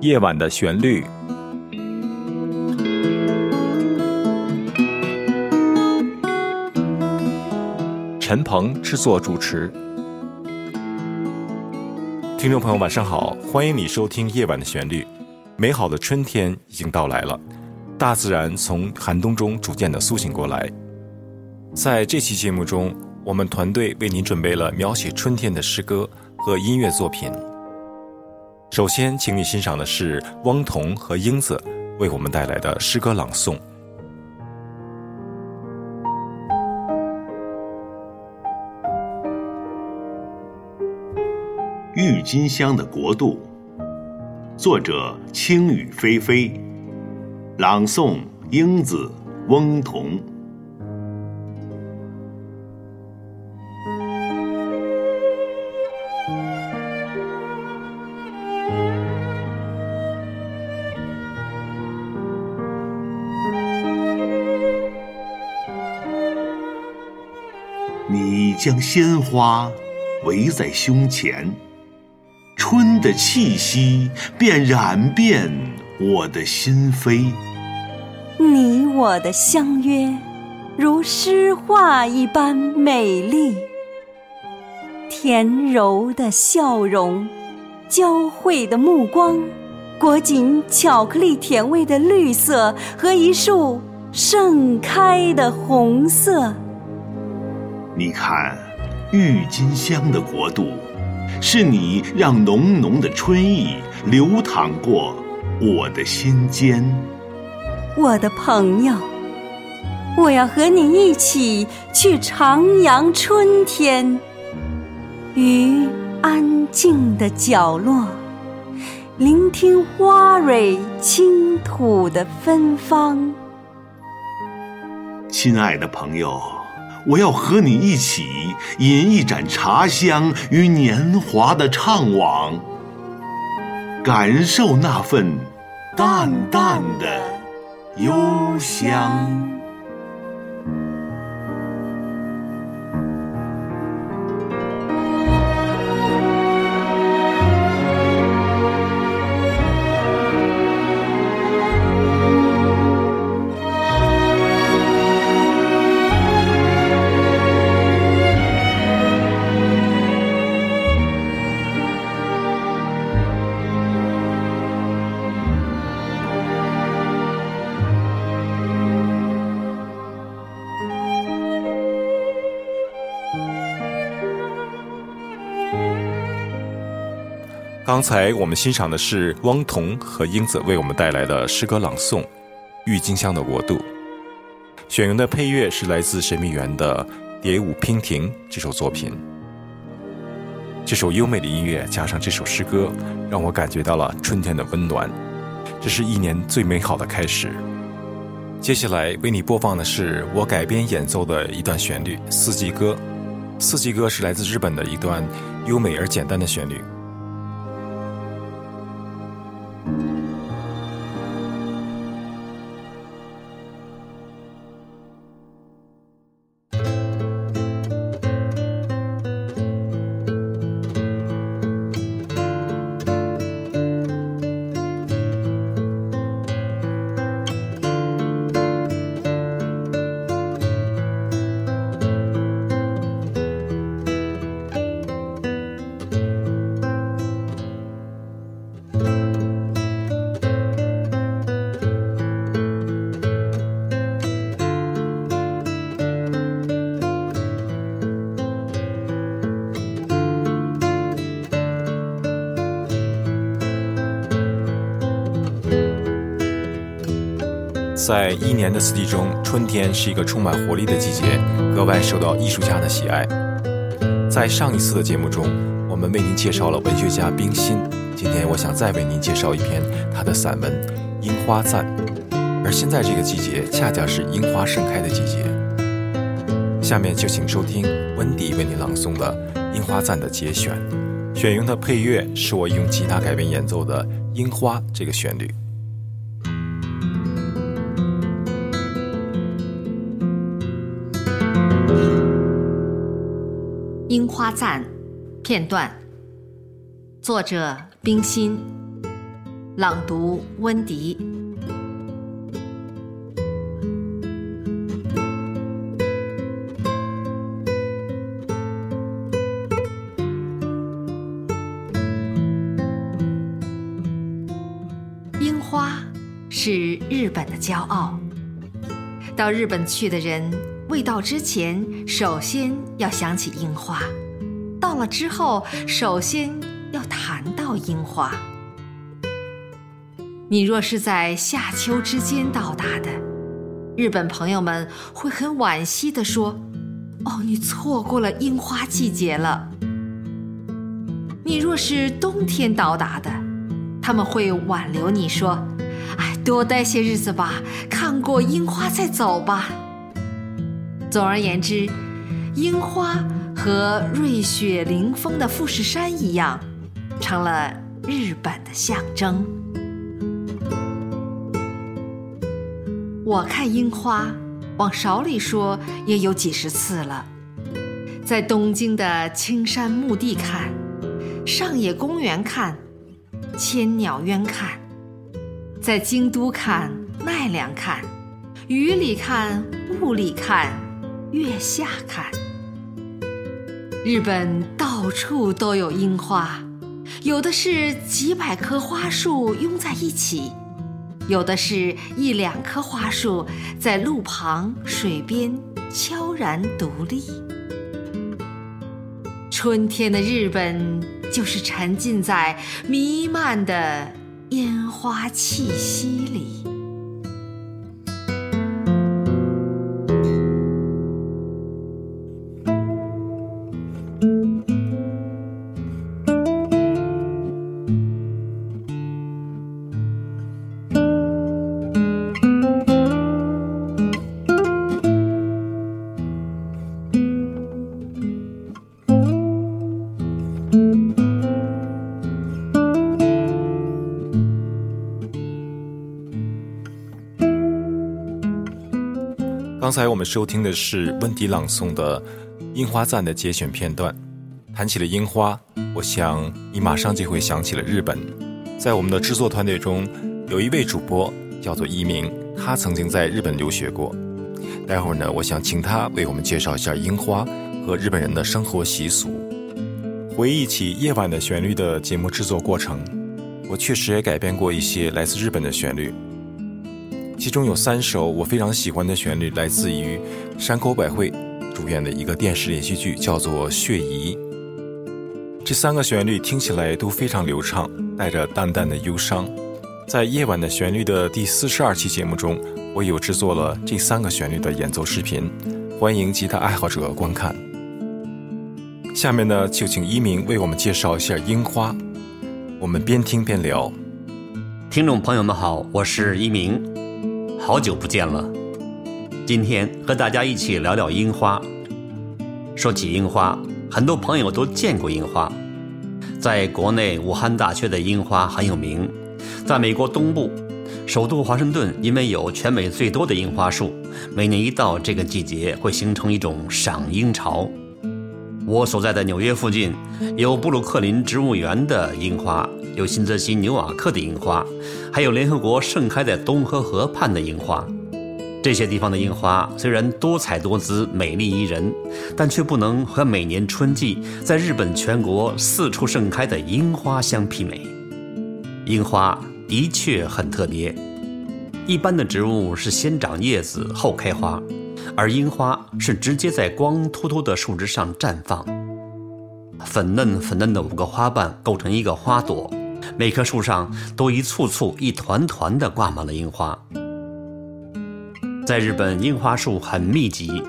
夜晚的旋律，陈鹏制作主持。听众朋友，晚上好，欢迎你收听《夜晚的旋律》。美好的春天已经到来了，大自然从寒冬中逐渐的苏醒过来。在这期节目中，我们团队为您准备了描写春天的诗歌和音乐作品。首先，请你欣赏的是汪彤和英子为我们带来的诗歌朗诵。郁金香的国度，作者：轻雨霏霏，朗诵：英子、翁彤。将鲜花围在胸前，春的气息便染遍我的心扉。你我的相约，如诗画一般美丽。甜柔的笑容，交汇的目光，裹紧巧克力甜味的绿色和一束盛开的红色。你看，郁金香的国度，是你让浓浓的春意流淌过我的心间。我的朋友，我要和你一起去徜徉春天，于安静的角落，聆听花蕊倾吐的芬芳。亲爱的朋友。我要和你一起饮一盏茶香，与年华的怅惘，感受那份淡淡的幽香。刚才我们欣赏的是汪彤和英子为我们带来的诗歌朗诵《郁金香的国度》，选用的配乐是来自神秘园的《蝶舞娉婷》这首作品。这首优美的音乐加上这首诗歌，让我感觉到了春天的温暖。这是一年最美好的开始。接下来为你播放的是我改编演奏的一段旋律《四季歌》。《四季歌》是来自日本的一段优美而简单的旋律。在一年的四季中，春天是一个充满活力的季节，格外受到艺术家的喜爱。在上一次的节目中，我们为您介绍了文学家冰心。今天，我想再为您介绍一篇他的散文《樱花赞》。而现在这个季节，恰恰是樱花盛开的季节。下面就请收听温迪为您朗诵的《樱花赞》的节选，选用的配乐是我用吉他改编演奏的《樱花》这个旋律。樱花赞片段，作者冰心，朗读温迪。樱花是日本的骄傲。到日本去的人，未到之前，首先要想起樱花；到了之后，首先要谈到樱花。你若是在夏秋之间到达的，日本朋友们会很惋惜地说：“哦，你错过了樱花季节了。”你若是冬天到达的，他们会挽留你说：“哎，多待些日子吧，看过樱花再走吧。”总而言之，樱花和瑞雪凌风的富士山一样，成了日本的象征。我看樱花，往少里说也有几十次了，在东京的青山墓地看。上野公园看，千鸟渊看，在京都看，奈良看，雨里看，雾里看，月下看。日本到处都有樱花，有的是几百棵花树拥在一起，有的是一两棵花树在路旁、水边悄然独立。春天的日本。就是沉浸在弥漫的烟花气息里。刚才我们收听的是温迪朗诵的《樱花赞》的节选片段。谈起了樱花，我想你马上就会想起了日本。在我们的制作团队中，有一位主播叫做一鸣，他曾经在日本留学过。待会儿呢，我想请他为我们介绍一下樱花和日本人的生活习俗。回忆起夜晚的旋律的节目制作过程，我确实也改编过一些来自日本的旋律。其中有三首我非常喜欢的旋律，来自于山口百惠主演的一个电视连续剧，叫做《血疑》。这三个旋律听起来都非常流畅，带着淡淡的忧伤。在《夜晚的旋律》的第四十二期节目中，我有制作了这三个旋律的演奏视频，欢迎吉他爱好者观看。下面呢，就请一鸣为我们介绍一下樱花。我们边听边聊。听众朋友们好，我是一鸣。好久不见了，今天和大家一起聊聊樱花。说起樱花，很多朋友都见过樱花。在国内，武汉大学的樱花很有名；在美国东部，首都华盛顿因为有全美最多的樱花树，每年一到这个季节，会形成一种赏樱潮。我所在的纽约附近，有布鲁克林植物园的樱花。有新泽西纽瓦克的樱花，还有联合国盛开在东河河畔的樱花。这些地方的樱花虽然多彩多姿、美丽宜人，但却不能和每年春季在日本全国四处盛开的樱花相媲美。樱花的确很特别，一般的植物是先长叶子后开花，而樱花是直接在光秃秃的树枝上绽放。粉嫩粉嫩的五个花瓣构成一个花朵。每棵树上都一簇簇、一团团地挂满了樱花。在日本，樱花树很密集，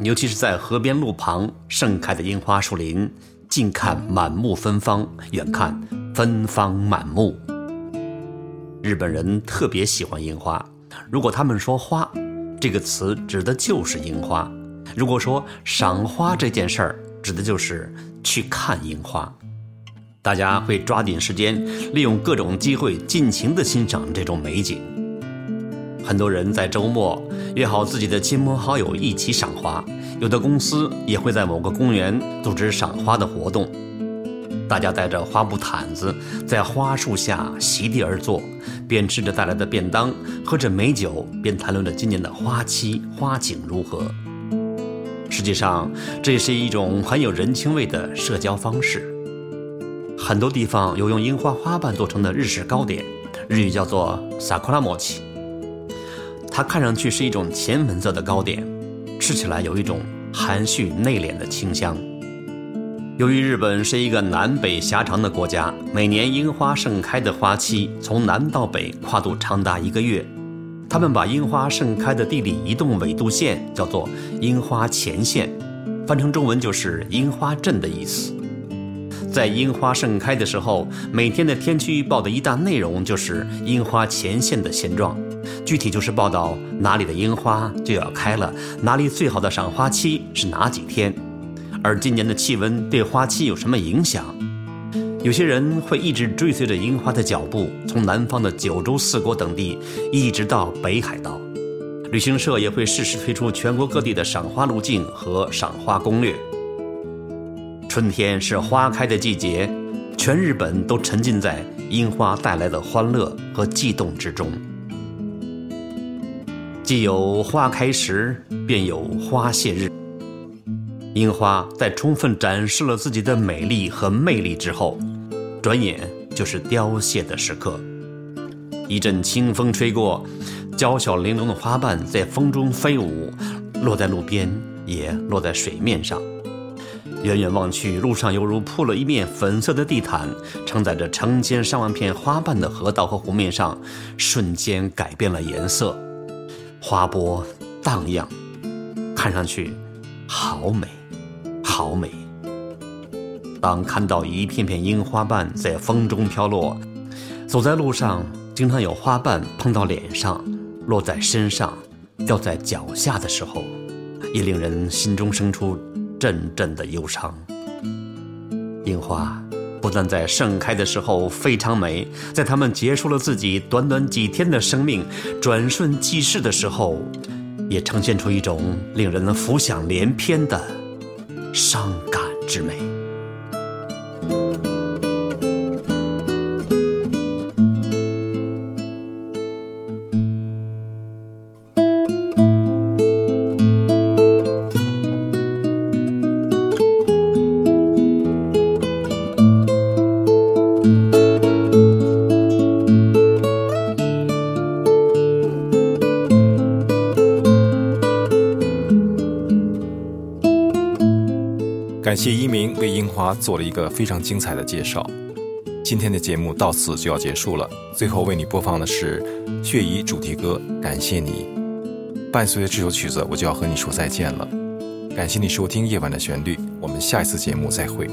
尤其是在河边路旁盛开的樱花树林，近看满目芬芳，远看芬芳满目。日本人特别喜欢樱花，如果他们说“花”这个词，指的就是樱花；如果说赏花这件事儿，指的就是去看樱花。大家会抓紧时间，利用各种机会，尽情地欣赏这种美景。很多人在周末约好自己的亲朋好友一起赏花，有的公司也会在某个公园组织赏花的活动。大家带着花布毯子，在花树下席地而坐，边吃着带来的便当，喝着美酒，边谈论着今年的花期花景如何。实际上，这也是一种很有人情味的社交方式。很多地方有用樱花花瓣做成的日式糕点，日语叫做 sakura mochi。它看上去是一种浅粉色的糕点，吃起来有一种含蓄内敛的清香。由于日本是一个南北狭长的国家，每年樱花盛开的花期从南到北跨度长达一个月。他们把樱花盛开的地理移动纬度线叫做樱花前线，翻成中文就是樱花镇的意思。在樱花盛开的时候，每天的天气预报的一大内容就是樱花前线的现状，具体就是报道哪里的樱花就要开了，哪里最好的赏花期是哪几天。而今年的气温对花期有什么影响？有些人会一直追随着樱花的脚步，从南方的九州四国等地一直到北海道。旅行社也会适时推出全国各地的赏花路径和赏花攻略。春天是花开的季节，全日本都沉浸在樱花带来的欢乐和悸动之中。既有花开时，便有花谢日。樱花在充分展示了自己的美丽和魅力之后，转眼就是凋谢的时刻。一阵清风吹过，娇小玲珑的花瓣在风中飞舞，落在路边，也落在水面上。远远望去，路上犹如铺了一面粉色的地毯，承载着成千上万片花瓣的河道和湖面上，瞬间改变了颜色，花波荡漾，看上去好美。好美！当看到一片片樱花瓣在风中飘落，走在路上，经常有花瓣碰到脸上，落在身上，掉在脚下的时候，也令人心中生出阵阵的忧伤。樱花不但在盛开的时候非常美，在它们结束了自己短短几天的生命，转瞬即逝的时候，也呈现出一种令人浮想联翩的。伤感之美。感谢一鸣为樱花做了一个非常精彩的介绍。今天的节目到此就要结束了，最后为你播放的是《血疑》主题歌《感谢你》。伴随着这首曲子，我就要和你说再见了。感谢你收听《夜晚的旋律》，我们下一次节目再会。